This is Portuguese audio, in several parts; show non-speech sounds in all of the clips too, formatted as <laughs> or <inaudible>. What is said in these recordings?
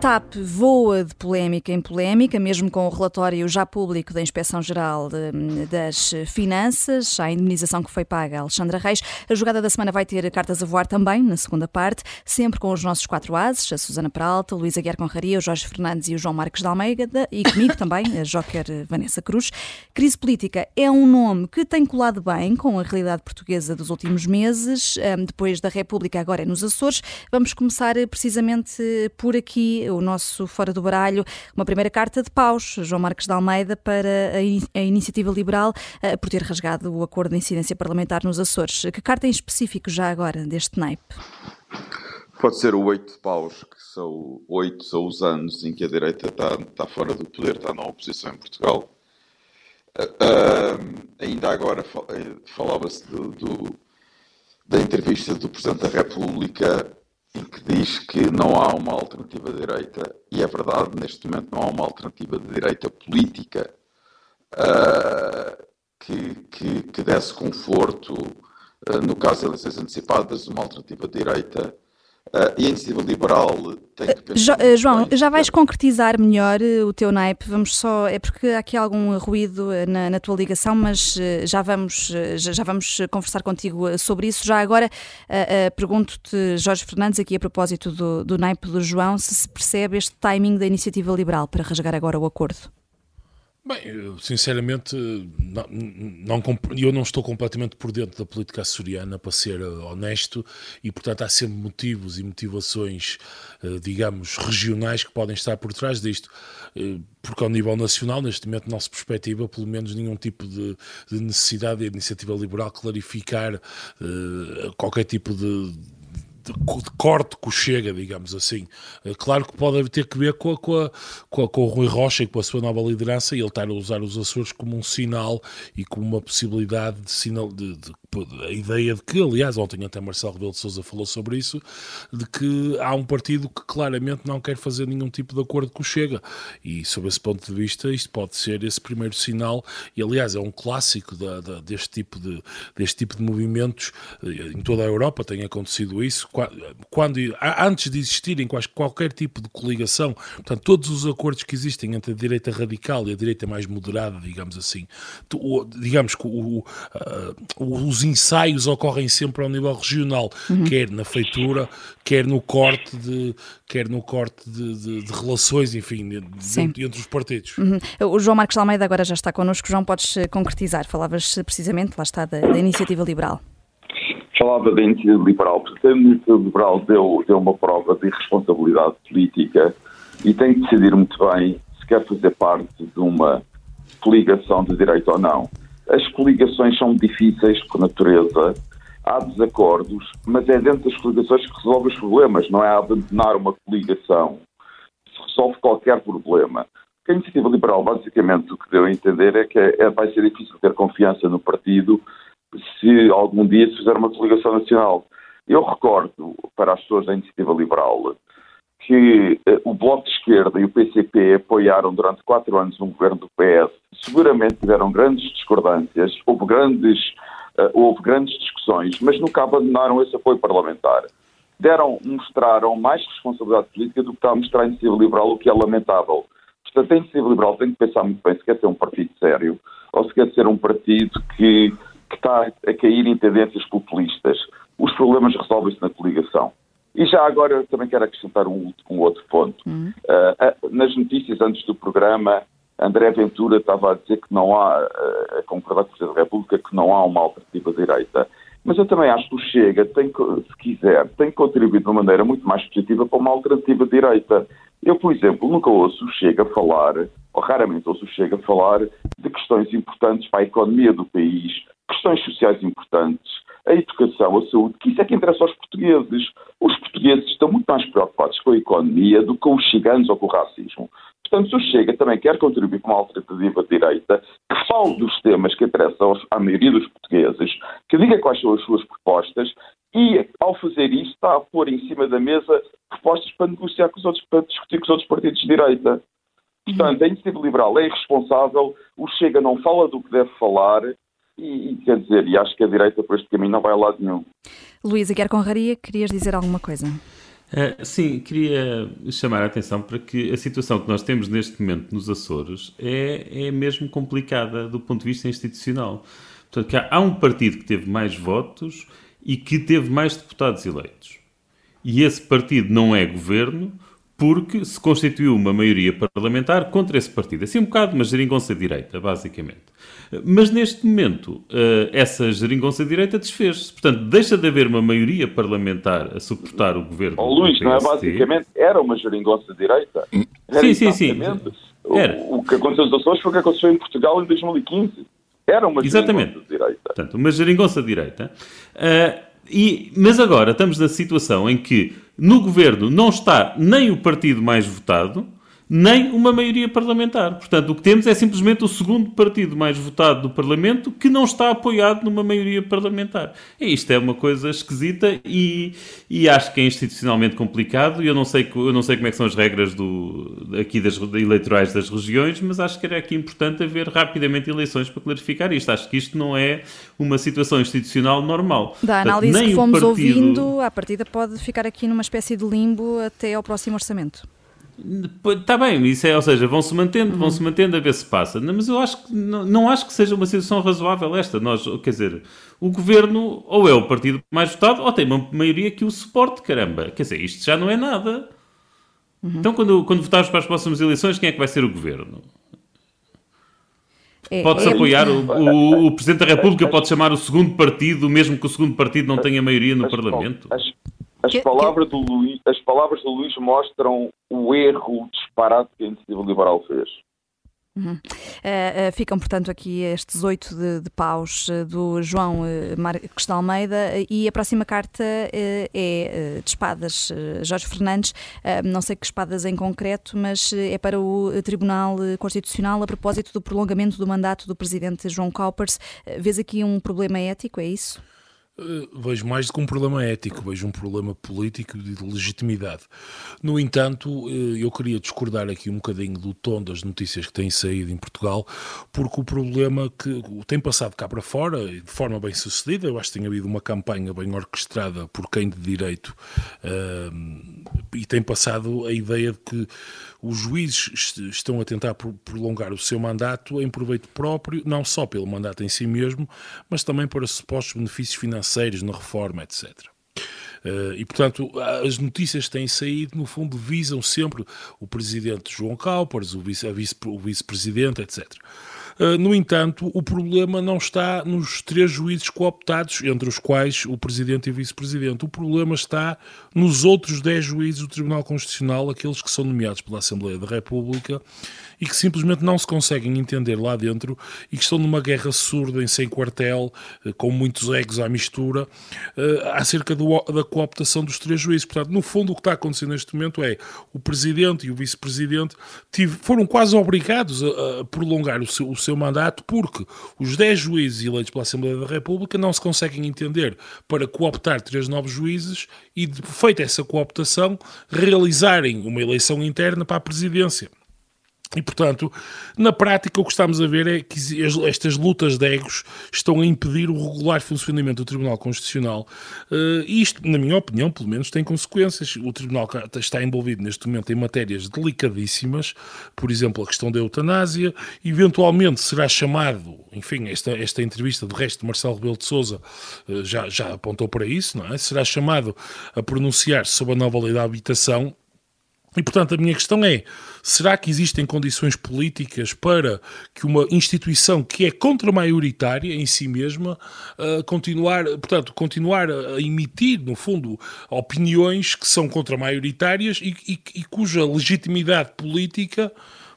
TAP voa de polémica em polémica, mesmo com o relatório já público da Inspeção-Geral das Finanças, a indemnização que foi paga a Alexandra Reis. A jogada da semana vai ter cartas a voar também, na segunda parte, sempre com os nossos quatro ases, a Susana Peralta, Luísa Guiar Conraria, o Jorge Fernandes e o João Marques de Almeida, e comigo também, a Joker Vanessa Cruz. Crise política é um nome que tem colado bem com a realidade portuguesa dos últimos meses, depois da República, agora é nos Açores. Vamos começar precisamente por aqui o nosso Fora do Baralho, uma primeira carta de paus, João Marques de Almeida, para a, Iniciativa Liberal, uh, por ter rasgado o acordo de incidência parlamentar nos Açores. Que carta em específico já agora deste naipe? Pode ser o oito de paus, que são oito são os anos em que a direita está, está fora do poder, está na oposição em Portugal. Uh, ainda agora falava-se da entrevista do Presidente da República em que diz que não há uma alternativa de direita, e é verdade, neste momento não há uma alternativa de direita política uh, que, que, que, desse conforto, uh, no caso de eleições antecipadas, uma alternativa de direita Uh, e a iniciativa liberal tem que pensar. Jo, João, bem, já vais concretizar melhor uh, o teu naipe. Vamos só. É porque há aqui algum ruído uh, na, na tua ligação, mas já, vamos, já, já, vamos conversar contigo sobre isso. Já agora pergunto-te, Jorge Fernandes, aqui a propósito do, do naipe do João, se se percebe este timing da iniciativa liberal para rasgar agora o acordo. Bem, eu, sinceramente, não, não, eu não estou completamente por dentro da política açoriana, para ser eh, honesto, e portanto há sempre motivos e motivações, eh, digamos, regionais que podem estar por trás disto. Eh, porque ao nível nacional, neste momento, não se perspectiva pelo menos nenhum tipo de, de necessidade da iniciativa liberal clarificar qualquer tipo de de, corte que chega, digamos assim. Eh, claro que pode ter que ver com, a, com, a, com, a, com, o Rui Rocha e com a sua nova liderança e ele estar a usar os Açores como um sinal e como uma possibilidade de sinal de, de a ideia de que, aliás, ontem até Marcelo Rebelo de Sousa falou sobre isso, de que há um partido que claramente não quer fazer nenhum tipo de acordo com o Chega. E, sob esse ponto de vista, isto pode ser esse primeiro sinal, e aliás, é um clássico da, da, deste, tipo de, deste tipo de movimentos. Eh, em toda a Europa tem acontecido isso. Quando, antes de existirem qualquer tipo de coligação, portanto, todos os acordos que existem entre a direita radical e a direita mais moderada, digamos assim, digamos que o, o, os os ensaios ocorrem sempre ao nível regional, uhum. quer na feitura, quer no corte de, quer no corte de, de, de relações, enfim, de, entre os partidos. Uhum. O João Marcos Almeida agora já está connosco. João, podes eh, concretizar? Falavas eh, precisamente, lá está, da, da iniciativa liberal. Falava da iniciativa liberal, porque a iniciativa liberal deu, deu uma prova de irresponsabilidade política e tem que decidir muito bem se quer fazer parte de uma coligação de direito ou não. As coligações são difíceis por natureza, há desacordos, mas é dentro das coligações que resolve os problemas, não é abandonar uma coligação se resolve qualquer problema. Porque a iniciativa liberal, basicamente, o que deu a entender é que é, é, vai ser difícil ter confiança no partido se algum dia se fizer uma coligação nacional. Eu recordo para as pessoas da iniciativa liberal que uh, o Bloco de Esquerda e o PCP apoiaram durante quatro anos um governo do PS. Seguramente tiveram grandes discordâncias, houve grandes, uh, houve grandes discussões, mas nunca abandonaram esse apoio parlamentar. Deram, mostraram mais responsabilidade política do que está a mostrar a iniciativa liberal, o que é lamentável. Portanto, a iniciativa liberal tem que pensar muito bem se quer ser um partido sério ou se quer ser um partido que, que está a cair em tendências populistas. Os problemas resolvem-se na coligação. E já agora eu também quero acrescentar um, um outro ponto. Uhum. Uh, nas notícias antes do programa, André Ventura estava a dizer que não há, uh, a concordar com o Presidente da República, que não há uma alternativa direita. Mas eu também acho que o Chega, tem, se quiser, tem que contribuir de uma maneira muito mais positiva para uma alternativa direita. Eu, por exemplo, nunca ouço o Chega falar, ou raramente ouço Chega falar, de questões importantes para a economia do país, questões sociais importantes, a educação, a saúde, que isso é que interessa aos portugueses. Os portugueses estão muito mais preocupados com a economia do que com os ciganos ou com o racismo. Portanto, se o Chega também quer contribuir com uma alternativa direita, que fale dos temas que interessam à maioria dos portugueses, que diga quais são as suas propostas e, ao fazer isso, está a pôr em cima da mesa propostas para negociar com os outros, para discutir com os outros partidos de direita. Portanto, a iniciativa liberal é irresponsável, o Chega não fala do que deve falar e, e, quer dizer, e acho que a direita por este caminho não vai a lado nenhum. Luísa Quer Conraria, querias dizer alguma coisa? Uh, sim, queria chamar a atenção para que a situação que nós temos neste momento nos Açores é, é mesmo complicada do ponto de vista institucional. Portanto, há, há um partido que teve mais votos e que teve mais deputados eleitos. E esse partido não é governo porque se constituiu uma maioria parlamentar contra esse partido. Assim um bocado uma geringonça direita, basicamente. Mas neste momento, eh, essa geringonça direita desfez-se. Portanto, deixa de haver uma maioria parlamentar a suportar o governo. Oh, Luís, não é basicamente? Era uma geringonça direita. Era sim, sim, sim. Era. O, o que aconteceu nos Açores foi o que aconteceu em Portugal em 2015. Era uma Exatamente. geringonça direita. Portanto, uma geringonça direita. Uh, e, mas agora estamos na situação em que no governo não está nem o partido mais votado, nem uma maioria parlamentar. Portanto, o que temos é simplesmente o segundo partido mais votado do Parlamento que não está apoiado numa maioria parlamentar. E isto é uma coisa esquisita e, e acho que é institucionalmente complicado. Eu não sei, eu não sei como é são as regras do, aqui das eleitorais das regiões, mas acho que era aqui importante haver rapidamente eleições para clarificar isto. Acho que isto não é uma situação institucional normal. Da análise Portanto, que fomos partido... ouvindo, a partida pode ficar aqui numa espécie de limbo até ao próximo orçamento. Está bem, isso é, ou seja, vão-se mantendo, uhum. vão-se mantendo a ver se passa. Mas eu acho que não, não acho que seja uma situação razoável esta. Nós, quer dizer, o governo ou é o partido mais votado ou tem uma maioria que o suporte, caramba. Quer dizer, isto já não é nada. Uhum. Então, quando, quando votarmos para as próximas eleições, quem é que vai ser o governo? É, Pode-se é, apoiar, o, o, o, Presidente da República pode chamar o segundo partido, mesmo que o segundo partido não tenha maioria no Parlamento? As, as, palavras do Luís, as palavras do Luís mostram o erro, o disparate que a Iniciativa Liberal fez. Uhum. Uh, uh, ficam, portanto, aqui estes oito de, de paus uh, do João Marques de Almeida e a próxima carta é de espadas, Jorge Fernandes. não sei que espadas em concreto, mas é para o Tribunal Constitucional a propósito do prolongamento do mandato do presidente João Coppers. vês aqui um problema ético, é isso? Eh, vejo mais do que um problema ético, vejo um problema político de legitimidade. No entanto, eh, eu queria discordar aqui um bocadinho do tom das notícias que têm saído em Portugal, porque o problema que tem passado cá para fora, de forma bem sucedida, eu acho que tem havido uma campanha bem orquestrada por quem de direito, uh, e tem passado a ideia de que os juízes estão a tentar prolongar o seu mandato em proveito próprio, não só pelo mandato em si mesmo, mas também para supostos benefícios financeiros na reforma, etc. Uh, e, portanto, as notícias que têm saído, no fundo, visam sempre o presidente João Calpers, o vice-presidente, vice etc. Uh, no entanto, o problema não está nos três juízes cooptados, entre os quais o presidente e o vice-presidente. O problema está nos outros dez juízes do Tribunal Constitucional, aqueles que são nomeados pela Assembleia da República e que simplesmente não se conseguem entender lá dentro e que estão numa guerra surda, em sem quartel, eh, com muitos egos à mistura, uh, acerca do, da cooptação dos três juízes. Portanto, no fundo, o que está acontecendo neste momento é o presidente e o vice-presidente foram quase obrigados a, a prolongar o seu, o seu mandato porque os dez juízes eleitos pela Assembleia da República não se conseguem entender para cooptar três novos juízes e, feita essa cooptação, realizarem uma eleição interna para a presidência. E, portanto, na prática, o que estamos a ver é que estas lutas de egos estão a impedir o regular funcionamento do Tribunal Constitucional. Uh, isto, na minha opinião, pelo menos, tem consequências. O Tribunal está envolvido neste momento em matérias delicadíssimas, por exemplo, a questão da eutanásia. Eventualmente será chamado, enfim, esta, esta entrevista do resto de Marcelo Rebelo de Souza uh, já, já apontou para isso, não é? Será chamado a pronunciar-se sobre a nova lei da habitação e, portanto, a minha questão é: será que existem condições políticas para que uma instituição que é contra-maioritária em si mesma uh, continuar, portanto, continuar a emitir, no fundo, opiniões que são contra-maioritárias e, e, e cuja legitimidade política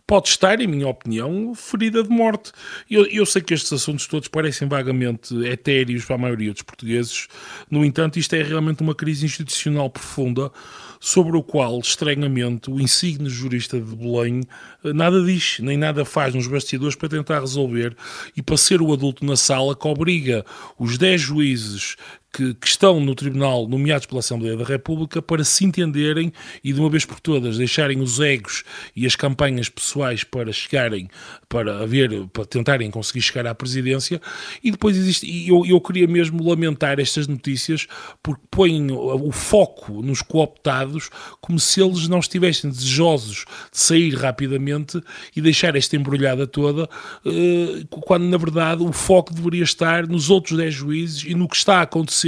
pode estar, em minha opinião, ferida de morte. Eu, eu sei que estes assuntos todos parecem vagamente etéreos para a maioria dos portugueses, no entanto, isto é realmente uma crise institucional profunda sobre o qual, estranhamente, o insigne jurista de Belém eh, nada diz, nem nada faz nos bastidores para tentar resolver. E para ser o adulto na sala que obriga os 10 juízes que, que estão no Tribunal, nomeados pela Assembleia da República, para se entenderem e de uma vez por todas deixarem os egos e as campanhas pessoais para chegarem, para haver, para tentarem conseguir chegar à presidência. E depois existe, e eu, eu queria mesmo lamentar estas notícias porque põem o foco nos cooptados como se eles não estivessem desejosos de sair rapidamente e deixar esta embrulhada toda, eh, quando na verdade o foco deveria estar nos outros 10 juízes e no que está a acontecer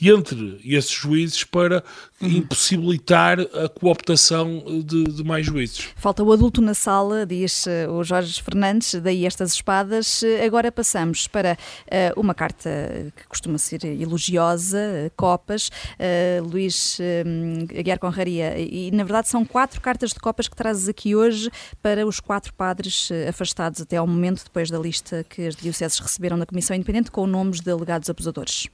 entre esses juízes para impossibilitar a cooptação de, de, mais juízes. Falta o adulto na sala, diz eh, o Jorge Fernandes, daí estas espadas. Agora passamos para uh, uma carta que costuma ser elogiosa, Copas, uh, Luís uh, Aguiar Conraria, e na verdade são quatro cartas de Copas que trazes aqui hoje para os quatro padres afastados até ao momento, depois da lista que as dioceses receberam da Comissão Independente com nomes de alegados abusadores.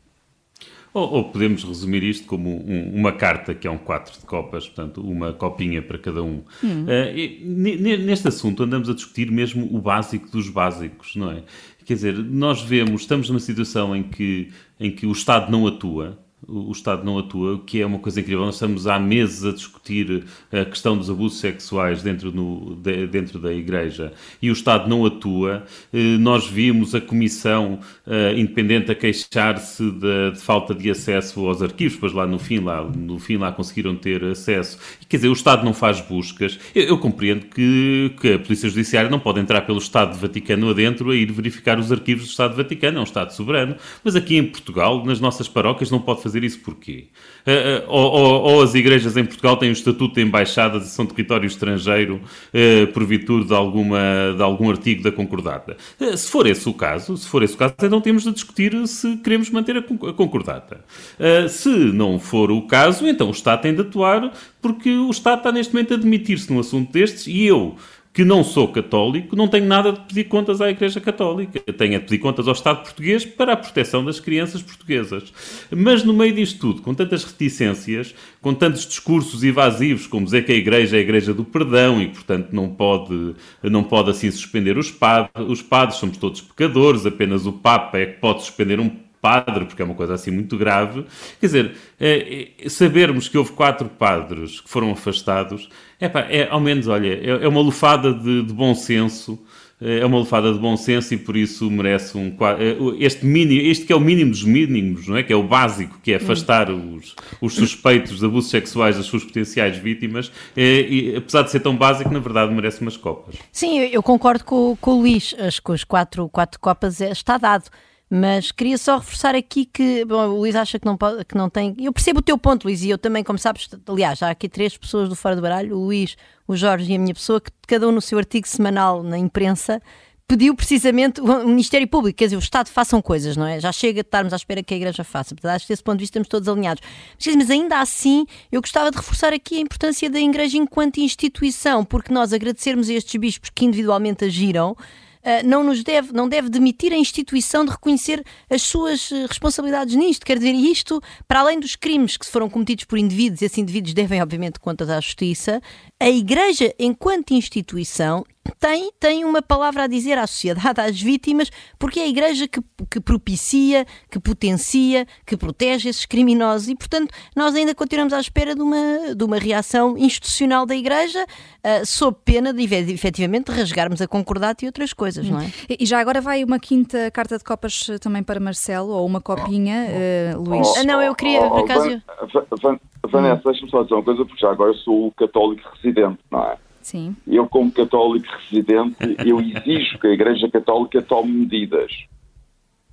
Ou, ou, podemos resumir isto como um, uma carta, que é um quatro de copas, portanto, uma copinha para cada um. Hum. Uh, neste assunto andamos a discutir mesmo o básico dos básicos, não é? Quer dizer, nós vemos, estamos numa situação em que, em que o Estado não atua, o Estado não atua, o que é uma coisa incrível. Nós estamos há meses a discutir a questão dos abusos sexuais dentro, no, de, dentro da Igreja e o Estado não atua. Eh, nós vimos a Comissão uh, Independente a queixar-se de, de, falta de acesso aos arquivos, pois lá no fim lá, no fim lá conseguiram ter acesso. Quer dizer, o Estado não faz buscas. Eu, eu compreendo que, que a Polícia Judiciária não pode entrar pelo Estado Vaticano adentro a ir verificar os arquivos do Estado Vaticano, é um Estado soberano. Mas aqui em Portugal, nas nossas paróquias, não pode fazer fazer isso porquê? Uh, uh, ou, ou, ou, as igrejas em Portugal têm o estatuto de embaixadas e são território estrangeiro uh, por virtude de, alguma, de algum artigo da concordata. se for esse o caso, se for esse o caso, então temos de discutir se queremos manter a, concordata. se não for o caso, então o Estado tem de atuar porque o Estado está neste momento a admitir-se num assunto destes e eu que não sou católico, não tenho nada de pedir contas à Igreja Católica. tenho a pedir contas ao Estado português para a proteção das crianças portuguesas. Mas no meio disto tudo, com tantas reticências, com tantos discursos evasivos, como dizer que a Igreja é a Igreja do perdão e, portanto, não pode, não pode assim suspender os padres, os padres, somos todos pecadores, apenas o Papa é que pode suspender um padre, porque é uma coisa assim muito grave. Quer dizer, é, é, sabermos que houve quatro padres que foram afastados, epá, é, ao menos, olha, é, é uma lufada de, de, bom senso. É uma lufada de bom senso e por isso merece um é, este mínimo, este que é o mínimo dos mínimos, não é? Que é o básico, que é afastar os, os suspeitos de abusos sexuais das suas potenciais vítimas. É, e, apesar de ser tão básico, na verdade merece umas copas. Sim, eu concordo com, com o Luís. Acho que os quatro, quatro copas está dado. Mas queria só reforçar aqui que bom, o Luís acha que não, pode, que não tem. Eu percebo o teu ponto, Luís, e eu também, como sabes, aliás, há aqui três pessoas do Fora do Baralho: o Luís, o Jorge e a minha pessoa, que cada um no seu artigo semanal na imprensa pediu precisamente o Ministério Público, quer dizer, o Estado façam coisas, não é? Já chega de estarmos à espera que a Igreja faça. Portanto, acho que desse ponto de vista estamos todos alinhados. Mas ainda assim, eu gostava de reforçar aqui a importância da Igreja enquanto instituição, porque nós agradecermos a estes bispos que individualmente agiram. Eh, não nos deve, não deve demitir a instituição de reconhecer as suas eh, responsabilidades nisto. Quer dizer, isto, para além dos crimes que foram cometidos por indivíduos, esses indivíduos devem, obviamente, contas à justiça, a Igreja, enquanto instituição, tem, tem uma palavra a dizer à sociedade, <laughs> às vítimas, porque é a Igreja que, que propicia, que potencia, que protege esses criminosos. E, portanto, nós ainda continuamos à espera de uma, de uma reação institucional da Igreja, uh, sob pena de, efetivamente, rasgarmos a concordata e outras coisas, não é? E já agora vai uma quinta carta de copas eh, também para Marcelo, ou uma copinha, uh, Luís? Oh, não, eu queria, oh, por acaso... Vanessa, deixa-me só dizer uma coisa, porque já agora sou católico residente, não é? Sim. Eu, como católico residente, eu exijo que a Igreja Católica tome medidas.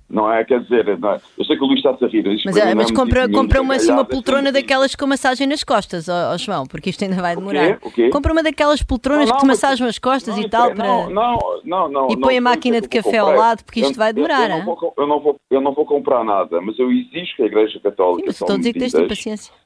Não é? Quer dizer, não é? eu sei que o Luís está a rir. Mas, é, mas compra, compra uma, assim, uma poltrona daquelas com massagem nas costas, ó, ó, João, porque isto ainda vai demorar. O quê? O quê? Compra uma daquelas poltronas não, não, que te massagem as costas não, e tal. Para... Não, não, não, E põe a máquina de café ao lado, porque isto eu, vai demorar. Eu, eu, não vou, eu, não vou, eu não vou comprar nada, mas eu exijo que a Igreja Católica. Sim, mas estou a dizer que tens de paciência.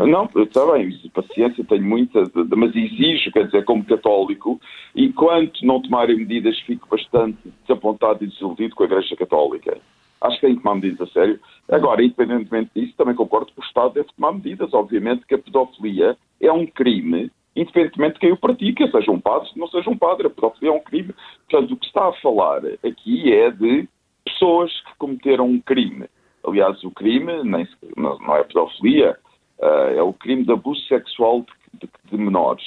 Hum. Não, está bem, paciência tenho muita, mas exijo, quer dizer, como católico, e quanto não tomarem medidas, fico bastante desapontado e desiludido com a Igreja Católica. Acho que tem que tomar medidas a sério. Agora, independentemente disso, também concordo que o Estado deve tomar medidas. Obviamente que a pedofilia é um crime, independentemente de quem o pratica, seja um padre, não seja um padre. A pedofilia é um crime. Portanto, o que está a falar aqui é de pessoas que cometeram um crime aliás, o crime nem, não é pedofilia, uh, é o crime de abuso sexual de, de, de, menores.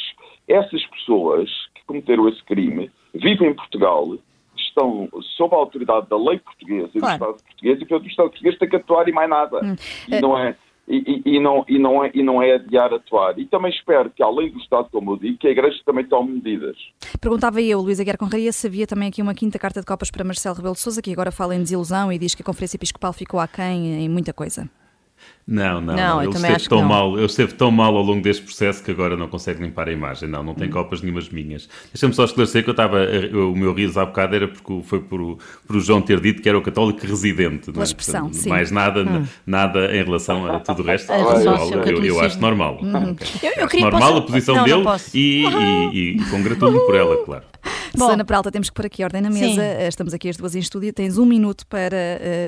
Essas pessoas que cometeram esse crime vivem em Portugal, estão sob a autoridade da lei portuguesa e claro. do Estado português, e portanto o Estado português tem que atuar e mais nada. Hum. E não é e, e, não, e, não é, e não é adiar atuar. E também espero que, além do Estado, como eu digo, que a Igreja também tome medidas. Perguntava eu, Luísa Guerra Conraria, se havia também aqui uma quinta carta de copas para Marcelo Rebelo de Sousa, que agora fala em desilusão e diz que a Conferência Episcopal ficou aquém em muita coisa. Não, não, não. Ele esteve tão mal, ele esteve tão mal ao longo deste processo que agora não consegue limpar a imagem. Não, não tem hum. copas nenhumas minhas. Deixa-me só esclarecer que eu estava, o meu riso há bocado era porque foi por, por o João ter dito que era o católico residente. Pela é? expressão, Portanto, sim. Mais nada, hum. nada em relação a tudo o resto. A eu, eu, acho normal. Hum. Okay. Eu, eu acho normal posso... a posição não, dele não e, e, e congratulo-me por ela, claro. Bom, Susana Peralta, temos que pôr aqui ordem na mesa. Sim. Eh, estamos aqui as duas em estúdio. Tens um minuto para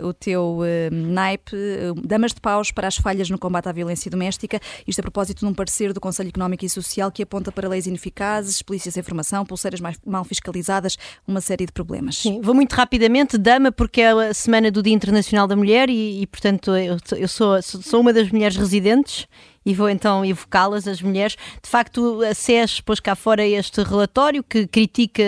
uh, o teu uh, naipe. Uh, damas de paus para as falhas no combate à violência doméstica. Isto a propósito de um parecer do Conselho Económico e Social que aponta para leis ineficazes, polícias sem formação, pulseiras mais, mal fiscalizadas, uma série de problemas. Sim, vou muito rapidamente. Dama, porque é a semana do Dia Internacional da Mulher e, e portanto, eu, eu sou, sou uma das mulheres residentes e vou então evocá-las, as mulheres. De facto, a SES pôs cá fora este relatório que critica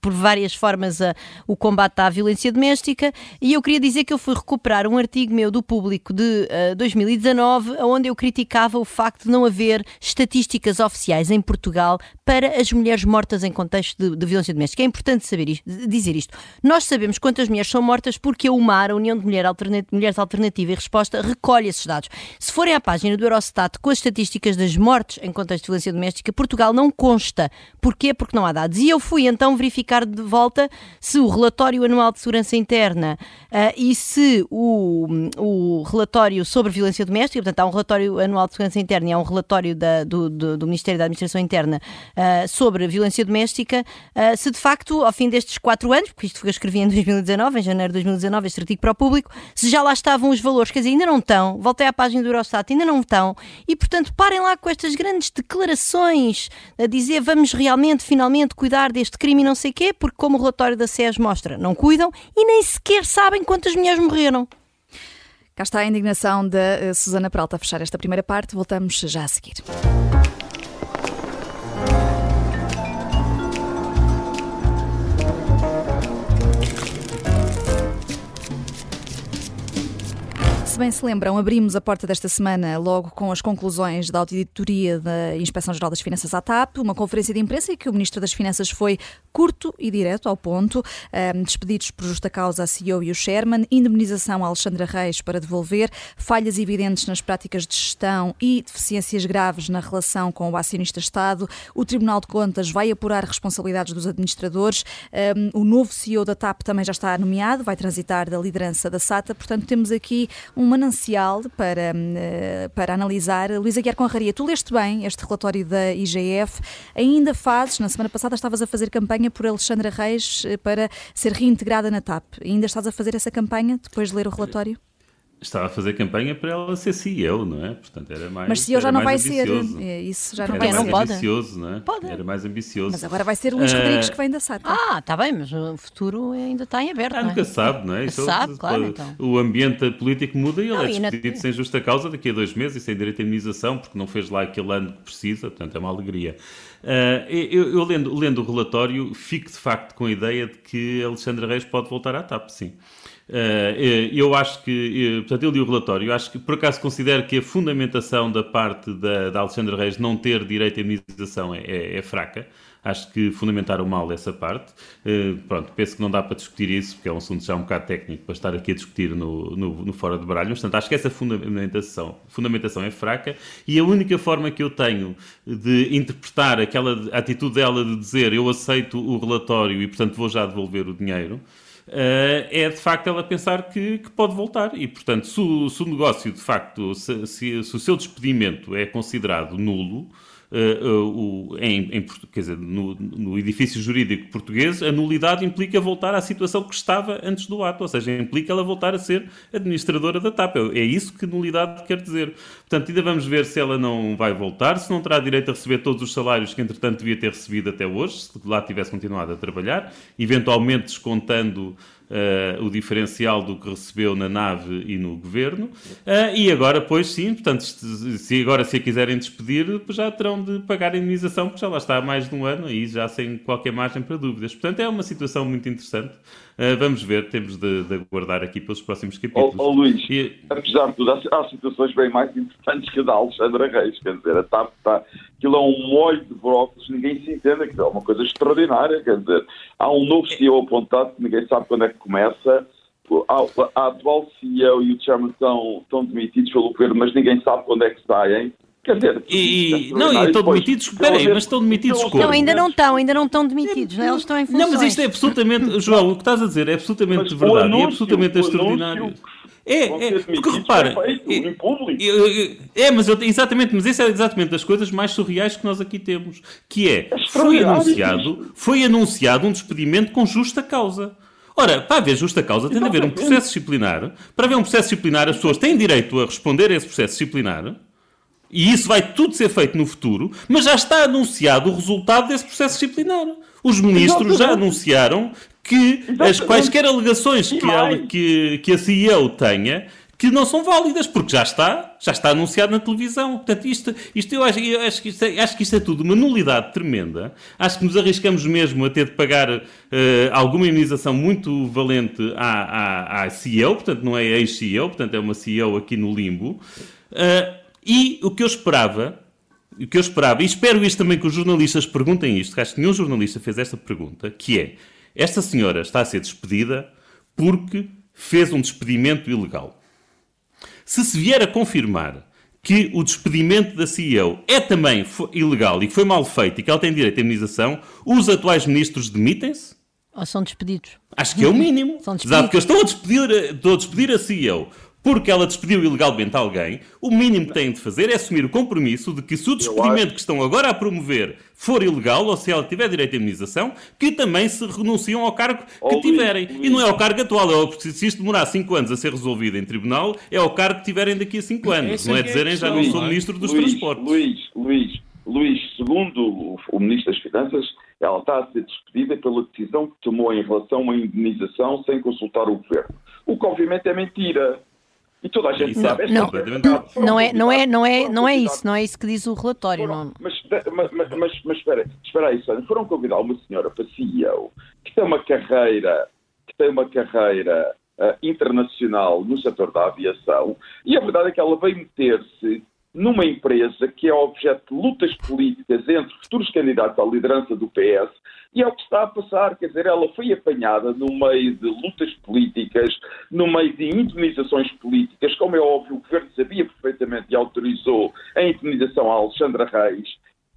por várias formas a, o combate à violência doméstica e eu queria dizer que eu fui recuperar um artigo meu do público de uh, 2019 onde eu criticava o facto de não haver estatísticas oficiais em Portugal para as mulheres mortas em contexto de, de violência doméstica. É importante saber isto, dizer isto. Nós sabemos quantas mulheres são mortas porque a UMAR, a União de Mulher Mulheres Alternativa e Resposta, recolhe esses dados. Se forem à página do Eurostat com as estatísticas das mortes em contexto de violência doméstica, Portugal não consta. Porquê? Porque não há dados. E eu fui então verificar de volta se o relatório anual de segurança interna uh, e se o, o relatório sobre violência doméstica, portanto, há um relatório anual de segurança interna e há um relatório da, do, do, do, Ministério da Administração Interna uh, sobre violência doméstica, uh, se de facto, ao fim destes quatro anos, porque isto foi eu escrevi em 2019, em janeiro de 2019, este artigo para o público, se já lá estavam os valores, quer dizer, ainda não estão, voltei à página do Eurostat, ainda não estão, e portanto parem lá com estas grandes declarações a dizer vamos realmente, finalmente cuidar deste crime e não sei o quê, porque como o relatório da SES mostra, não cuidam e nem sequer sabem quantas mulheres morreram. Cá está a indignação da eh, Susana Peralta a fechar esta primeira parte. Voltamos já a seguir. Bem se lembram, abrimos a porta desta semana logo com as conclusões da auditoria da Inspeção-Geral das Finanças à TAP, uma conferência de imprensa em que o Ministro das Finanças foi curto e direto ao ponto, um, despedidos por justa causa a CEO e o Sherman, indemnização a Alexandra Reis para devolver, falhas evidentes nas práticas de gestão e deficiências graves na relação com o acionista Estado, o Tribunal de Contas vai apurar responsabilidades dos administradores, um, o novo CEO da TAP também já está nomeado, vai transitar da liderança da SATA, portanto temos aqui um manancial para, eh, para analisar. Luísa Guiar Conraria, tu leste bem este relatório da IGF, ainda fazes, na semana passada estavas a fazer campanha por Alexandra Reis eh, para ser reintegrada na TAP. Ainda estás a fazer essa campanha depois de ler o relatório? Estava a fazer campanha para ela ser CEO, não é? Portanto, era mais Mas CEO já não vai ambicioso. ser. É, isso já não era vai mais ser. ambicioso, não é? Pode. Era mais ambicioso. Mas agora vai ser Luís uh... Rodrigues que vem da SATA. Ah, está bem, mas o futuro ainda está em aberto. Ah, nunca é? sabe, não é? Isso sabe, claro. Então. O ambiente político muda e ele não, é despedido sem justa causa daqui a dois meses e sem direito à indenização, porque não fez lá aquele ano que precisa, portanto é uma alegria. Uh, eu, eu lendo, lendo o relatório, fico de facto com a ideia de que Alexandre Reis pode voltar à TAP, sim. Uh, eu acho que, portanto, eu li o relatório, eu acho que por acaso considero que a fundamentação da parte da, da Alexandra Reis não ter direito à imunização é, é, é, fraca. Acho que fundamentaram mal essa parte. Uh, pronto, penso que não dá para discutir isso, porque é um assunto já um bocado técnico para estar aqui a discutir no, no, no Fora de Baralho. Portanto, acho que essa fundamentação, fundamentação é fraca e a única forma que eu tenho de interpretar aquela atitude dela de dizer eu aceito o relatório e, portanto, vou já devolver o dinheiro Uh, é de facto ela pensar que, que pode voltar. E, portanto, se o, se o negócio de facto, se, se, se, o seu despedimento é considerado nulo, uh, o, em, em, quer dizer, no, no, edifício jurídico português, a nulidade implica voltar à situação que estava antes do ato, ou seja, implica ela voltar a ser administradora da TAP. É, é isso que nulidade quer dizer. Portanto, ainda vamos ver se ela não vai voltar, se não terá direito a receber todos os salários que, entretanto, devia ter recebido até hoje, se lá tivesse continuado a trabalhar, eventualmente descontando uh, o diferencial do que recebeu na nave e no governo. Uh, e agora, pois sim, portanto, se agora se a quiserem despedir, já terão de pagar a indenização, porque já lá está há mais de um ano e já sem qualquer margem para dúvidas. Portanto, é uma situação muito interessante. Uh, vamos ver, temos de, de, aguardar aqui pelos próximos capítulos. Ó oh, oh, Luís, e... apesar de tudo, há, há, situações bem mais interessantes que a da Alexandra Reis. Quer dizer, a TAP está. Aquilo é um molho de brócolis, ninguém se entende, aquilo é uma coisa extraordinária. Quer dizer, há um novo CEO apontado que ninguém sabe quando é que começa. A, a atual CEO e o Chairman estão, estão demitidos pelo governo, mas ninguém sabe quando é que saem. Quer dizer, e, e não, e estão demitidos, espera aí, mas estão demitidos como? Não, ainda não estão, ainda não estão demitidos, não, é? eles estão em funções. Não, mas isto é absolutamente, João, o que estás a dizer é absolutamente mas verdade anúncio, e absolutamente extraordinário. É, é, porque repara, é, é, mas eu, exatamente, mas isso é exatamente das coisas mais surreais que nós aqui temos, que é, foi anunciado, foi anunciado um despedimento com justa causa. Ora, para haver justa causa tem de haver um processo disciplinar. Para haver um processo disciplinar, as pessoas têm direito a responder a esse processo disciplinar e isso vai tudo ser feito no futuro, mas já está anunciado o resultado desse processo disciplinar. Os ministros já anunciaram que as quaisquer alegações que a, que, que a CEO tenha que não são válidas, porque já está, já está anunciado na televisão. Portanto, isto, isto eu, acho, eu acho, que isto é, acho que isto é tudo uma nulidade tremenda. Acho que nos arriscamos mesmo a ter de pagar uh, alguma imunização muito valente à, à, à CEO, portanto, não é ex-CEO, portanto, é uma CEO aqui no limbo. Uh, e o que eu esperava, o que eu esperava, e espero isto também que os jornalistas perguntem isto, que acho que nenhum jornalista fez esta pergunta, que é, esta senhora está a ser despedida porque fez um despedimento ilegal. Se se vier a confirmar que o despedimento da CEO é também ilegal e que foi mal feito e que ela tem direito à indemnização, os atuais ministros demitem-se? Ou são despedidos? Acho que é o mínimo. São despedidos. Dado que eu estou a despedir, estou a despedir a CEO porque ela despediu ilegalmente alguém, o mínimo que têm de fazer é assumir o compromisso de que se o despedimento que estão agora a promover for ilegal, ou se ela tiver direito à imunização, que também se renunciam ao cargo que tiverem. E não é o cargo atual, é o, se isto demorar 5 anos a ser resolvido em tribunal, é o cargo que tiverem daqui a 5 anos. Não é, é dizerem já não sou ministro dos transportes. Luís, Luís, Luís, segundo o, ministro das Finanças, ela está a ser despedida pela decisão que tomou em relação a uma indenização sem consultar o governo. O que obviamente é mentira. E toda a gente sabe. Não, não, não, é, não, é, não, é, não é isso, não é isso que diz o relatório. Foram, não. Mas, mas, mas, mas espera, espera aí. Foram convidar uma senhora para CEO que tem uma carreira, que tem uma carreira uh, internacional no setor da aviação e a verdade é que ela veio meter-se numa empresa que é objeto de lutas políticas entre futuros candidatos à liderança do PS e é o que está a passar, quer dizer, ela foi apanhada no meio de lutas políticas, no meio de indemnizações políticas, como é óbvio, o governo sabia perfeitamente e autorizou a indemnização a Alexandra Reis.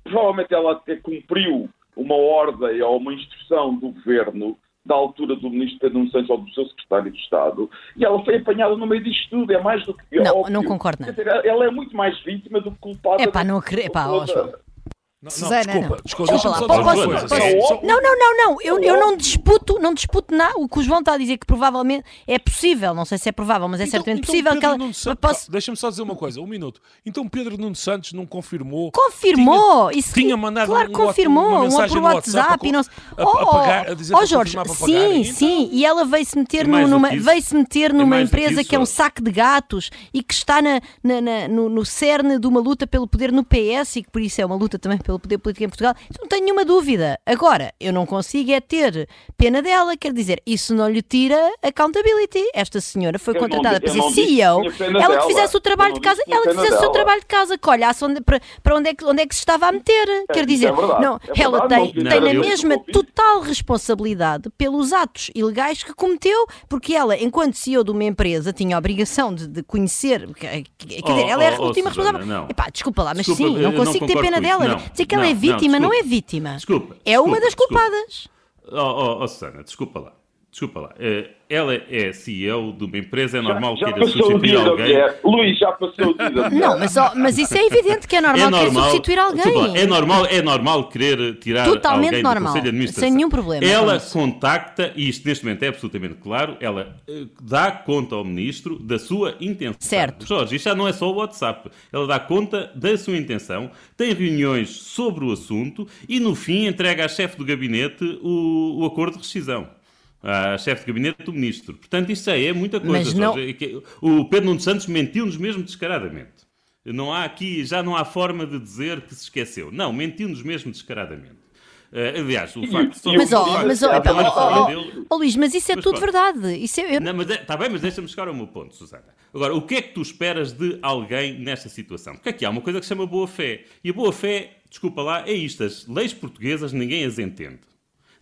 Provavelmente ela até cumpriu uma ordem ou uma instrução do governo da altura do ministro Pedro Nuno Santos ou do seu secretário de Estado, e ela foi apanhada no meio disto tudo, é mais do que Não, óbvio. não concordo. Quer dizer, ela é muito mais vítima do que culpada. É pá, não acredito. Não, Susana, desculpa, não. desculpa, desculpa lá. Posso, posso, posso, não, não, não, não. Eu, eu não disputo, não disputo nada. O que o João está a dizer que provavelmente é possível, não sei se é provável, mas é então, certamente então possível que ela. Santos, posso... Deixa-me só dizer uma coisa, um minuto. Então Pedro Nuno Santos não confirmou. Confirmou! Tinha, isso tinha mandado claro, um, confirmou, uma mensagem um por WhatsApp, WhatsApp e não a, a, a, pagar, a dizer oh, Jorge, sim, sim, então, e ela veio-se meter, no, numa, veio -se meter numa empresa que, é um saco de gatos e que está na no, no cerne de uma luta pelo poder no PS e que por isso é uma luta também pelo poder político em Portugal não tenho nenhuma dúvida. Agora, eu não consigo é ter pena dela, quer dizer, isso não lhe tira accountability. Esta senhora foi eu contratada para ser CEO, ela que fizesse o trabalho de casa, ela que fizesse dela. o seu trabalho de casa, que olhasse onde, para, para onde, é que, onde é que se estava a meter. É, quer dizer, é não, é ela tem, não, tem na mesma total responsabilidade pelos atos ilegais que cometeu, porque ela, enquanto CEO de uma empresa, tinha a obrigação de, de conhecer, quer dizer, oh, ela é a oh, última oh, responsável. Epá, desculpa lá, mas desculpa, sim, não consigo não ter pena dela. Dizer que ela é vítima, não, não é vítima. Desculpa. É uma das culpadas. Oh, oh, oh, Susana, desculpa lá. Desculpa lá. Uh, ela é CEO de uma empresa, é normal já, já queira substituir alguém. É. Luís, já passou o dia. <laughs> Não, mas, oh, mas isso é evidente que é normal, é normal substituir alguém. é, normal, é normal querer tirar Totalmente alguém normal, do Conselho de Administração. Sem nenhum problema. Ela contacta, e isto neste momento é absolutamente claro, ela uh, dá conta ao Ministro da sua intenção. Certo. Jorge, isto já não é só o WhatsApp. Ela dá conta da sua intenção, tem reuniões sobre o assunto e, no fim, entrega à chefe do gabinete o, o acordo de rescisão. À chefe de gabinete do ministro. Portanto, isto aí é muita coisa. Mas não... O Pedro Nuno Santos mentiu-nos mesmo descaradamente. Não há aqui, já não há forma de dizer que se esqueceu. Não, mentiu-nos mesmo descaradamente. Uh, aliás, o facto de só mas, ó, mas, ó, ó, ó, Luís, mas isso é mas, tudo pronto. verdade. Isso é... Não, mas está é, bem, mas deixa-me chegar ao meu ponto, Susana. Agora, o que é que tu esperas de alguém nesta situação? Porque aqui há uma coisa que se chama boa-fé. E a boa-fé, desculpa lá, é isto. As leis portuguesas ninguém as entende.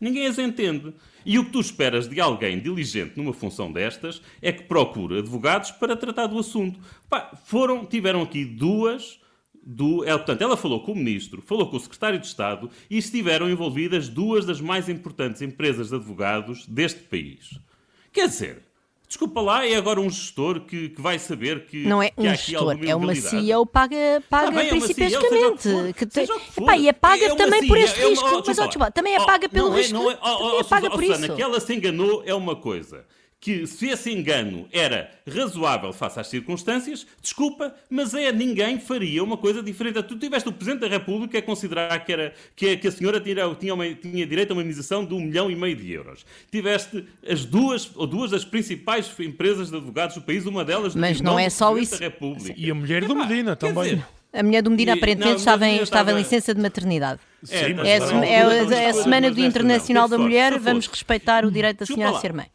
Ninguém as entende. E o que tu esperas de alguém diligente numa função destas é que procure advogados para tratar do assunto. Pá, foram, tiveram aqui duas do. É, portanto, ela falou com o ministro, falou com o secretário de Estado e estiveram envolvidas duas das mais importantes empresas de advogados deste país. Quer dizer, desculpa lá, é agora um gestor que, que vai saber que. Não é um gestor, é uma CEO paga, paga tá bem, principescamente. É que tem, epá, e é paga é também por este é risco. Uma, mas, ó, também é oh, paga pelo risco. Não é, oh, oh, é paga por isso. que ela se enganou é uma coisa que se esse engano era razoável face às circunstâncias, desculpa, mas é ninguém faria uma coisa diferente. Tu tiveste o Presidente da República a considerar que, era, que, a, que a senhora tinha, tinha, uma, tinha direito a uma indenização de um milhão e meio de euros. Tiveste as duas, ou duas das principais empresas de advogados do país, uma delas mas não é só isso. da República. E a mulher do Medina também. Dizer, a mulher do Medina aparentemente não, estava, em, estava em licença de maternidade. Sim, é, é, é, a Semana do Internacional da Mulher, vamos respeitar o direito da senhora a ser mãe.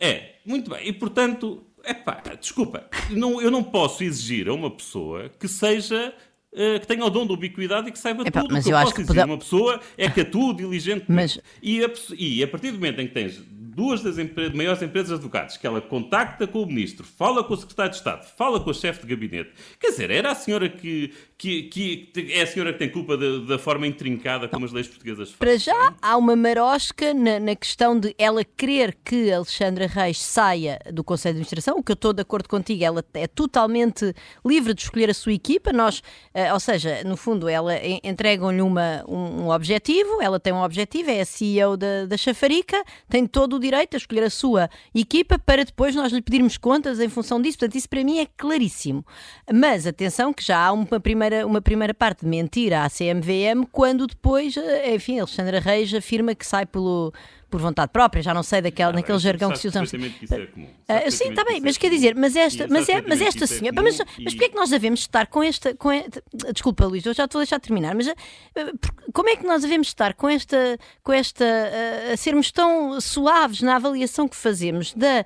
É, muito bem. E portanto, é pá, desculpa, não, eu não posso exigir a uma pessoa que seja Uh, que tenha o dom da ubiquidade e que saiba Epá, tudo. Mas que eu, eu acho posso que exigir uma pessoa é que atue diligentemente. <laughs> Mas... E, a, e a partir do momento em que tens duas das empre maiores empresas de advogados, que ela contacta com o ministro, fala com o secretário de Estado, fala com o chefe de gabinete. Quer dizer, era a senhora que, que, que é a senhora que tem culpa da, da forma intrincada como as leis portuguesas fazem. Para já, há uma marosca na, na, questão de ela querer que Alexandra Reis saia do Conselho de Administração, o que eu estou de acordo contigo, ela é totalmente livre de escolher a sua equipa, nós, uh, ou seja, no fundo, ela entregam-lhe um, um objetivo, ela tem um objetivo, é a CEO da, da Chafarica, tem todo o direito a escolher a sua equipa para depois nós lhe pedirmos contas em função disso. Portanto, isso para mim é claríssimo. Mas atenção que já há uma primeira, uma primeira parte de mentira à CMVM quando depois, eh, enfim, Alexandra Reis afirma que sai pelo por vontade própria, já não sei daquele, naquele jargão que se usa. Uh, sim, está bem, mas quer dizer, mas esta, mas é, mas esta senhora, é mas, mas porquê é que nós devemos estar com esta, com esta, desculpa Luís, eu já estou a deixar terminar, mas como é que nós devemos estar com esta, com esta, a sermos tão suaves na avaliação que fazemos da,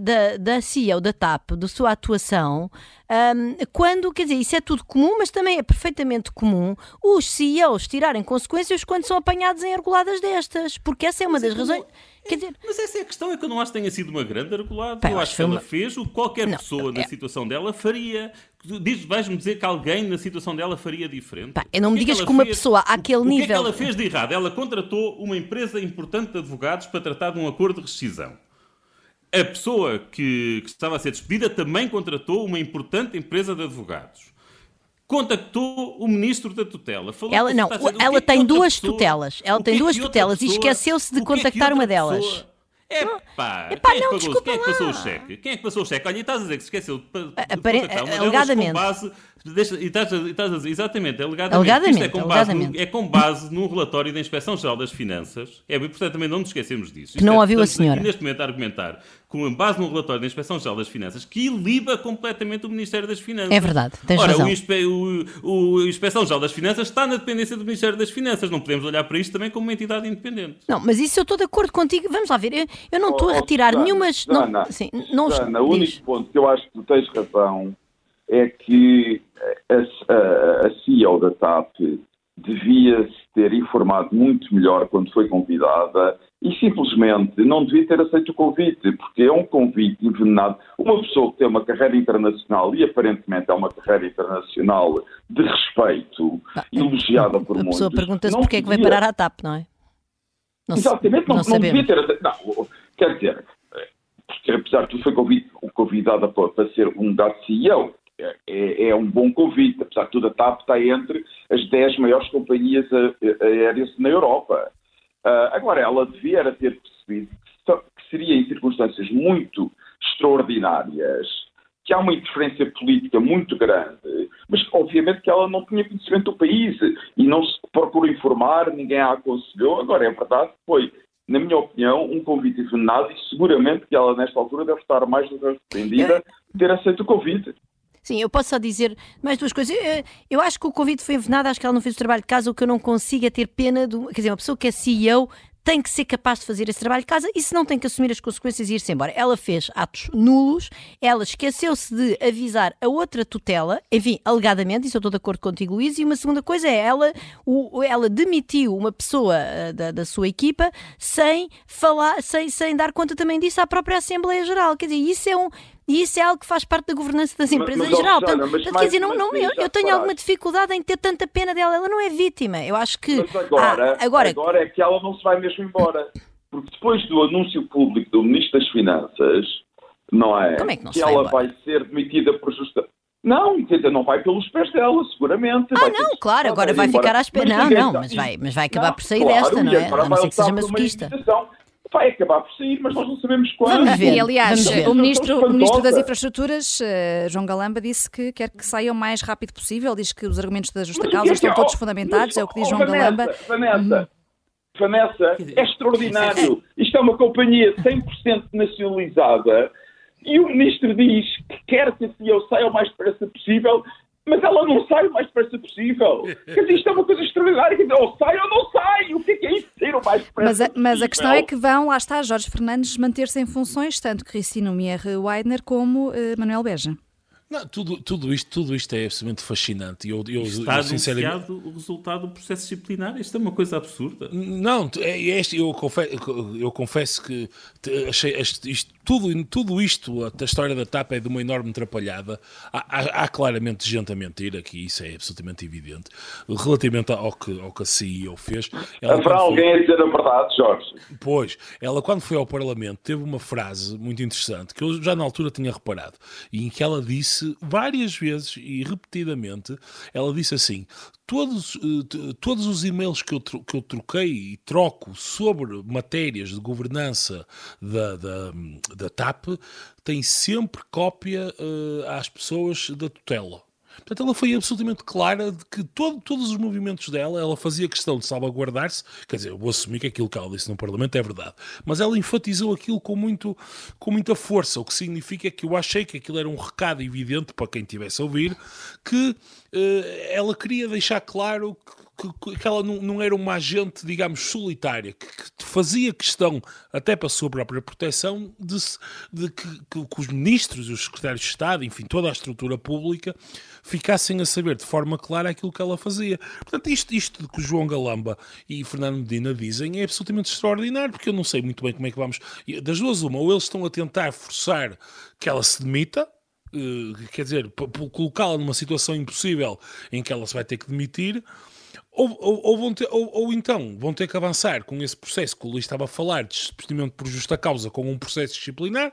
da, da CEO, da TAP, da sua atuação, um, quando, quer dizer, isso é tudo comum, mas também é perfeitamente comum os CEOs tirarem consequências quando são apanhados em argoladas destas, porque essa é uma das razões. Quer dizer, mas essa é a questão, é que eu não acho que tenha sido uma grande argolada. eu acho que ela uma... fez o que qualquer não, pessoa na é... situação dela faria. Vais-me dizer que alguém na situação dela faria diferente? Pá, não me digas que, que uma fez? pessoa àquele o, nível. O que é que ela fez de errado? Ela contratou uma empresa importante de advogados para tratar de um acordo de rescisão. A pessoa que, que estava a ser despedida também contratou uma importante empresa de advogados contactou o ministro da tutela. ela não, ela é tem duas pessoa, tutelas. Ela tem duas tutelas pessoa, e esqueceu-se de contactar uma delas. Pessoa, é pá, quem, é que quem é que passou o cheque? Quem é que passou o cheque? Olha, e estás a dizer que se esqueceu de, de, de alegadamente. com base Deixa, e estás, estás a dizer, exatamente, alegadamente. alegadamente, é, com base no, é com base num relatório da Inspeção-Geral das Finanças. É importante também não nos esquecermos disso. Que não é, ouviu a senhora. neste momento a argumentar com base num relatório da Inspeção-Geral das Finanças que iliba completamente o Ministério das Finanças. É verdade, tens Ora, razão. o, Inspe, o, o Inspeção-Geral das Finanças está na dependência do Ministério das Finanças. Não podemos olhar para isto também como uma entidade independente. Não, mas isso eu estou de acordo contigo. Vamos lá ver. Eu, eu não estou oh, a retirar oh, nenhuma... Não, sim, não, o único ponto que eu acho que tu tens razão é que a, a, a CEO da TAP devia se ter informado muito melhor quando foi convidada e simplesmente não devia ter aceito o convite, porque é um convite envenenado. Uma pessoa que tem uma carreira internacional e aparentemente é uma carreira internacional de respeito, ah, elogiada por muitos. A pessoa pergunta-se porque é que vai parar a TAP, não é? Não Exatamente, não, não, não devia ter aceito. Não, quer dizer, porque apesar de tudo foi convidada para, para ser um dado CEO é, é, um bom convite. Apesar de tudo, a TAP está entre as 10 maiores companhias aéreas na Europa. Uh, agora, ela devia ter percebido que seria em circunstâncias muito extraordinárias, que há uma interferência política muito grande, mas obviamente que ela não tinha conhecimento do país e não se procurou informar, ninguém a aconselhou. Agora, é verdade que foi na minha opinião, um convite envenenado e seguramente que ela, nesta altura, deve estar mais do que arrependida de ter aceito o convite. Sim, eu posso só dizer mais duas coisas. Eu, eu, acho que o convite foi envenenado, acho que ela não fez o trabalho de casa, o que eu não consigo é ter pena de. Quer dizer, uma pessoa que é CEO tem que ser capaz de fazer esse trabalho de casa e se não tem que assumir as consequências e ir-se embora. Ela fez atos nulos, ela esqueceu-se de avisar a outra tutela, enfim, alegadamente, isso eu estou de acordo contigo, Luís, e uma segunda coisa é ela, o, ela demitiu uma pessoa uh, da, da sua equipa sem falar, sem, sem dar conta também disso à própria Assembleia Geral. Quer dizer, isso é um e isso é algo que faz parte da governança das empresas mas, mas, em geral. Portanto, portanto quer dizer, não, não, eu, eu tenho alguma dificuldade em ter tanta pena dela. Ela não é vítima. Eu acho que. Mas agora, ah, agora... agora é que ela não se vai mesmo embora. Porque depois do anúncio público do Ministro das Finanças, não é? Como é que não que ela vai, vai ser demitida por justa. Não, quer dizer, não vai pelos pés dela, seguramente. Ah, não, claro, agora vai ficar à espera. Não, não, mas vai, mas vai acabar não, por sair claro, desta, não é? A não ser que seja masoquista vai acabar por sair, mas nós não sabemos quando. Vamos ver. E, aliás, o ministro, o ministro das Infraestruturas, uh, João Galamba, disse que quer que saia o mais rápido possível, diz que os argumentos da justa causa é estão é? todos fundamentados, é o que diz oh, João Vanessa, Galamba. Vanessa, Vanessa, é extraordinário. <laughs> Isto é uma companhia 100% nacionalizada e o ministro diz que quer que a CEO saia o mais depressa possível mas ela não sai o mais depressa possível. Quer dizer, isto é uma coisa extraordinária. Quer dizer, ou sai ou não sai. O que é, que é isso? Sair o mais mas a, mas a questão é que vão, lá está, Jorge Fernandes manter-se em funções, tanto Cristina Mier Weidner como uh, Manuel Beja. Não, tudo, tudo, isto, tudo isto é absolutamente fascinante. Eu, eu, Está eu, sinceramente... o resultado do processo disciplinar. Isto é uma coisa absurda. Não, é, é este, eu, confesso, eu confesso que achei isto, tudo, tudo isto, a, história da TAP é de uma enorme atrapalhada. Há, há, há, claramente gente a mentir aqui, isso é absolutamente evidente. Relativamente ao que, ao que a CEO fez. Haverá alguém foi... a dizer a verdade, Jorge? Pois, ela quando foi ao Parlamento teve uma frase muito interessante que eu já na altura tinha reparado, e em que ela disse disse várias vezes e repetidamente, ela disse assim: todos, eh, todos os e-mails que eu, que eu troquei e troco sobre matérias de governança da, da, da TAP têm sempre cópia uh, às pessoas da tutela. Portanto, ela foi absolutamente clara de que todo, todos os movimentos dela, ela fazia questão de salvaguardar-se. Quer dizer, eu vou assumir que aquilo que ela disse no Parlamento é verdade. Mas ela enfatizou aquilo com, muito, com muita força, o que significa que eu achei que aquilo era um recado evidente para quem estivesse a ouvir, que uh, ela queria deixar claro que que, que ela não, não, era uma agente, digamos, solitária, que, que, fazia questão, até para a sua própria proteção, de, de que, que, os ministros, os secretários de Estado, enfim, toda a estrutura pública, ficassem a saber de forma clara aquilo que ela fazia. Portanto, isto, isto que o João Galamba e Fernando Medina dizem é absolutamente extraordinário, porque eu não sei muito bem como é que vamos. Das duas, uma, ou eles estão a tentar forçar que ela se demita, Uh, quer dizer, colocá-la numa situação impossível em que ela se vai ter que demitir, ou, ou, ou, vão ter, ou, ou, então vão ter que avançar com esse processo que o Luís estava a falar de despedimento por justa causa com um processo disciplinar.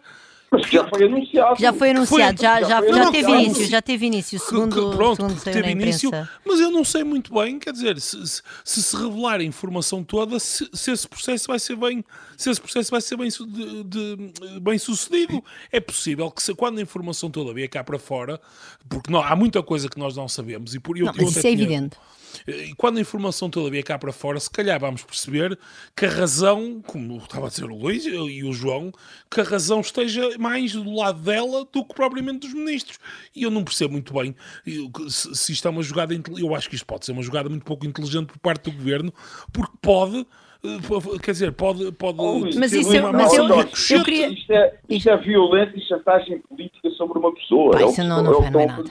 Mas já foi anunciado. Já foi anunciado, foi, já, já, já, já teve início, já teve início, segundo, que, pronto, segundo que teve início, mas eu não sei muito bem, quer dizer, se se, se, se revelar a informação toda, se, se, esse processo vai ser bem, se esse processo vai ser bem, de, de, bem sucedido. É possível que se, quando a informação toda vier cá para fora, porque não, há muita coisa que nós não sabemos e por eu, não, mas isso é tinha, evidente e quando a informação toda vier cá para fora, se calhar vamos perceber que a razão, como estava a dizer o Luís e o João, que a razão esteja mais do lado dela do que propriamente dos ministros. E eu não percebo muito bem se isto é uma jogada. Eu acho que isto pode ser uma jogada muito pouco inteligente por parte do governo, porque pode quer dizer, pode. pode oh, mas isso é, mas eu, eu, eu queria. Isto é, isto é violência e chantagem política sobre uma pessoa. Pá, é isso não, não, é não, é nada.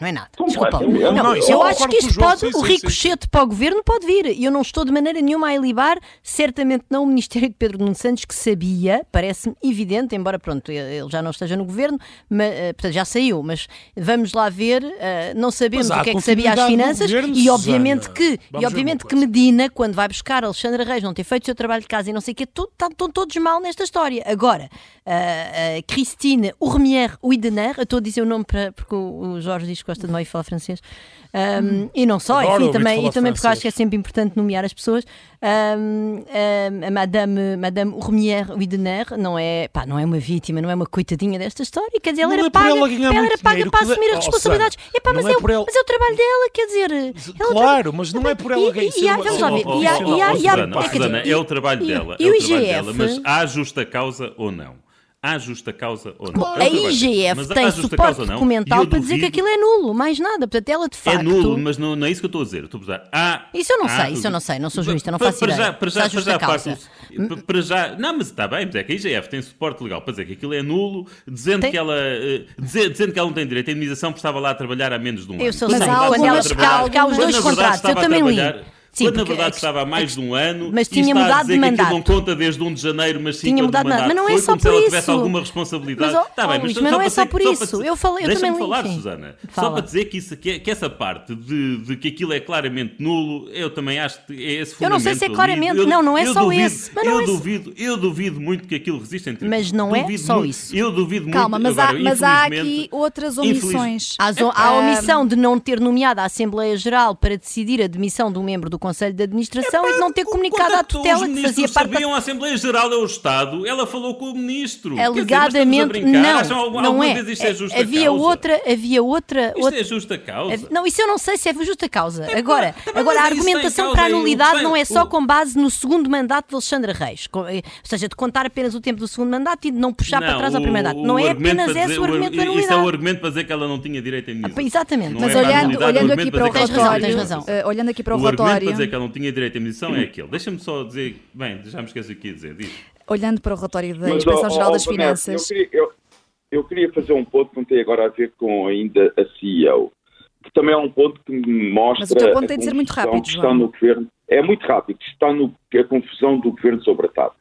Não é nada. Desculpa. Não, não, eu acho que isto pode. Sim, o ricochete para o governo pode vir. E eu não estou de maneira nenhuma a elibar, certamente não o Ministério de Pedro Nuno Santos, que sabia, parece-me evidente, embora pronto, ele já não esteja no governo, mas, eh, portanto já saiu, mas vamos lá ver, eh, não sabemos o que é que sabia as finanças governo, e obviamente que, e obviamente que Medina, quando vai buscar Alexandre Reis, não ter feito o seu trabalho de casa e não sei o quê, estão todos mal nesta história. Agora, uh, uh, Christine Urmier Widener, eu estou a dizer o nome para, porque o Jorge diz que gosta de mal e fala francês, um, e não só, Adoro enfim, também, e também porque francês. acho que é sempre importante nomear as pessoas. Um, um, a Madame, Madame Urmière Widener não é, pá, não é uma vítima, não é uma coitadinha desta história, quer dizer, ela Não era é paga, ela ela era paga dinheiro para assumir as Oh, responsabilidades. Epá, mas, é é o, por ela- mas é o trabalho dela, quer dizer. ela Claro, mas não é por ela ganhar- e- e há- uma- vamos ser lá uma ver, e há- e- é o trabalho dela. e é o trabalho IGF? dela, mas há justa causa ou não? Há justa causa ou não? É a. IGF Mas tem suporte documental eu para dizer que aquilo é nulo, mais nada. Portanto, ela de facto. É nulo, mas não, não é isso que eu estou a dizer. Eu estou a dizer, há, Isso eu não há- sei, isso eu não sei, não sou jurista, não faço para ideia. Já, para já, para já, causa. para- já, não, mas está bem, mas é que a IGF tem suporte legal para dizer que aquilo é nulo, dizendo, Tem- que ela, eh, dizer- dizendo que ela não tem direito à indemnização porque estava lá a trabalhar há menos de um ano. Eu sou Mas há algumas- há os dois contratos, eu também li. Sim, quando na verdade que- estava há mais que- de um ano mas e tinha está mudado a dizer de que mandato. não conta desde 1 de janeiro, mas sim Tinha quando mudado de mandato. Mas não é foi, só como se por ela isso. tivesse alguma responsabilidade. Mas, ó, Está bem, Luís, só mas não é só que- por isso. Eu falei- eu Deixa-me também li, falar, sim. Susana. Fala. Só para dizer que, isso, que, que essa parte de, de que aquilo é claramente nulo, eu também acho que é esse Eu não sei se é fundamento claramente, Eu- não, não é só duvido- esse, mas não eu é esse. duvido, eu duvido muito que aquilo resista em tribunal. Mas não é só muito- isso. Eu duvido Calma, muito. mas, há, agora, mas há aqui outras omissões. Há, a omissão de não ter nomeado a Assembleia Geral para decidir a demissão de um membro do Conselho de Administração e de não ter comunicado à Quando tutela que fazia parte da sabiam, a Assembleia Geral é o Estado, ela falou com o ministro. Dizer, mas Alegadamente, brincar? não, Acham alguma, não alguma é. vez isto é justa havia causa? outra, havia outra, Isto outra- é justa causa. Não, isso eu não sei se é justa causa. Agora, também, agora a é argumentação para a o nulidade não é só o- com base no segundo mandato de Alexandre Reis. Com- eh, Ou seja, de contar apenas o tempo do segundo mandato e de não puxar para trás ao primeiro mandato. Não é apenas esse dizer- o argumento da Isso é o nulidade. argumento para dizer que ela não tinha direito a. Ah, exatamente. Não Mas é a olhando, nulidade, aqui para o dizer relatório, eh, olhando aqui para o, O relatório, dizer que ela não tinha direito à indenização é aquele. Deixa-me só dizer. Bem, já me esqueci o que ia dizer. Diz. olhando para o relatório da Mas, Inspeção ó, Geral ó, das Finanças, Eu queria, eu, eu queria fazer um ponto que não tem agora a ver com ainda a CEO, que também é um ponto que me mostra. Mas o teu ponto tem de ser muito rápido, João. está no governo. É muito rápido, está no, a confusão do governo sobre a TAP.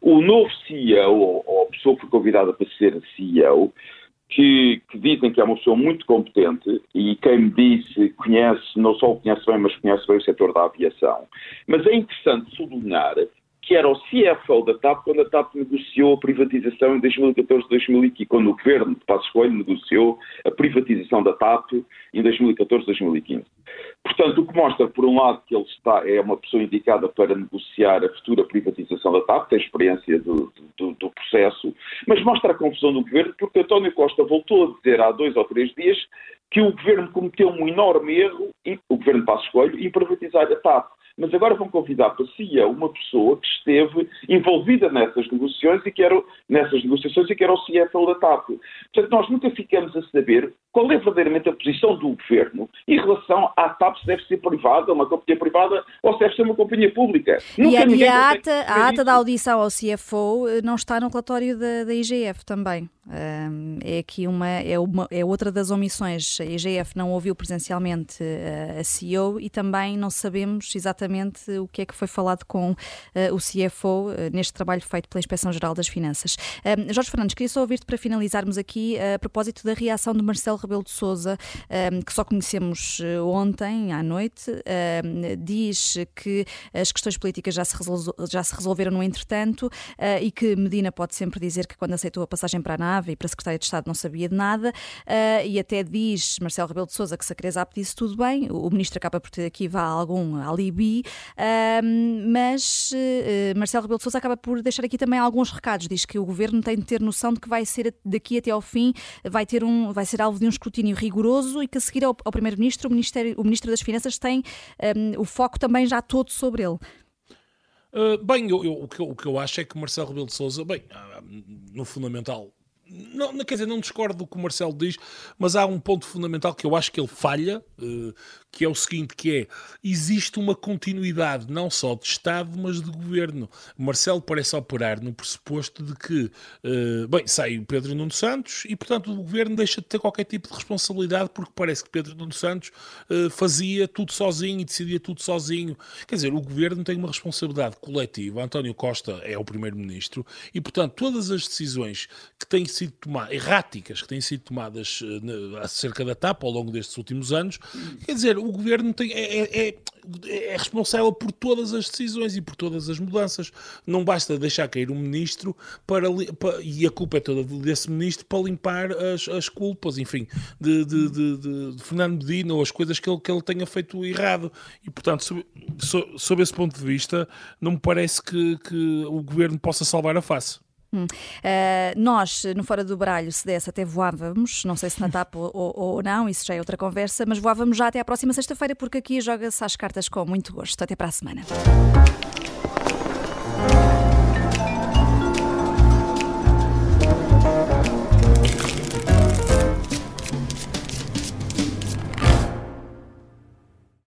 O novo CEO, ou, ou a pessoa que foi convidada para ser CEO, que, que dizem que é uma pessoa muito competente e quem me disse conhece, não só o conhece bem, mas conhece bem o setor da aviação. Mas é interessante sublinhar que era o CFO da TAP quando a TAP negociou a privatização em 2014-2015, quando o governo de Passos Coelho negociou a privatização da TAP em 2014-2015. Portanto, o que mostra, por um lado, que ele está, é uma pessoa indicada para negociar a futura privatização da TAP, tem experiência do, do, do processo, mas mostra a confusão do governo, porque António Costa voltou a dizer há dois ou três dias que o governo cometeu um enorme erro, o governo de Passos Coelho, em privatizar a TAP. Mas agora vão convidar para si uma pessoa que esteve envolvida nessas negociações e que era, nessas negociações e que era o CFO da TAP. Portanto, nós nunca ficamos a saber qual é verdadeiramente a posição do governo em relação à TAP se deve ser privada, uma companhia privada, ou se deve ser uma companhia pública. e Nunca a, e ninguém a ata, a ata da audição ao CFO eh, não está no relatório da, da IGF também. Ahm, é aqui uma é, uma, é outra das omissões. A IGF não ouviu presencialmente eh, a CEO e também não sabemos exatamente o que é que foi falado com eh, o CFO eh, neste trabalho feito pela Inspeção-Geral das Finanças. Ahm, Jorge Fernandes, queria só ouvir-te para finalizarmos aqui eh, a propósito da reação de Marcelo Rebelo de Sousa, que só conhecemos eh, ontem à noite. Ahm, diz que as questões políticas já se, resol- já se resolveram no entretanto eh, e que Medina pode sempre dizer que quando aceitou a passagem para a nave e para a Secretária de Estado não sabia de nada eh, e até diz Marcelo Rebelo de Sousa que se a Cresap disse tudo bem, o ministro acaba por ter aqui vá algum alibi, ahm, mas eh, Marcelo Rebelo de Sousa acaba por deixar aqui também alguns recados, diz que o governo tem de ter noção de que vai ser daqui até ao fim, vai, ter um, vai ser alvo de um escrutínio rigoroso e que a seguir ao, ao Primeiro-Ministro, o, Ministério- o Ministro das Finanças tem ahm, o foco também já todo sobre ele. Uh, bem, eu- eu- o, que eu, o que eu acho é que Marcelo Rebelo de Sousa, bem, ah, no fundamental, não, quer dizer, não discordo do que o Marcelo diz, mas há um ponto fundamental que eu acho que ele falha, uh, que é o seguinte, que é, existe uma continuidade não só de Estado, mas de Governo. Marcelo parece operar no pressuposto de que, uh, bem, sai o Pedro Nuno Santos e, portanto, o Governo deixa de ter qualquer tipo de responsabilidade porque parece que Pedro Nuno Santos uh, fazia tudo sozinho e decidia tudo sozinho. Quer dizer, o Governo tem uma responsabilidade coletiva. António Costa é o Primeiro-Ministro e, portanto, todas as decisões que têm sido tomadas, erráticas que têm sido tomadas uh, acerca da TAP ao longo destes últimos anos, quer dizer, o governo tem, é, é, é, responsável por todas as decisões e por todas as mudanças. Não basta deixar cair um ministro para, para e a culpa é toda desse ministro para limpar as, as culpas, enfim, de, de, de, de Fernando Medina ou as coisas que ele, que ele tenha feito errado. E, portanto, sob, sob esse ponto de vista, não me parece que, que o governo possa salvar a face. Hum. Uh, nós, no Fora do Baralho, se desse, até voávamos, não sei se na TAP ou, ou, não, isso já é outra conversa, mas voávamos já até à próxima sexta-feira, porque aqui joga-se às cartas com muito gosto. Até para a semana.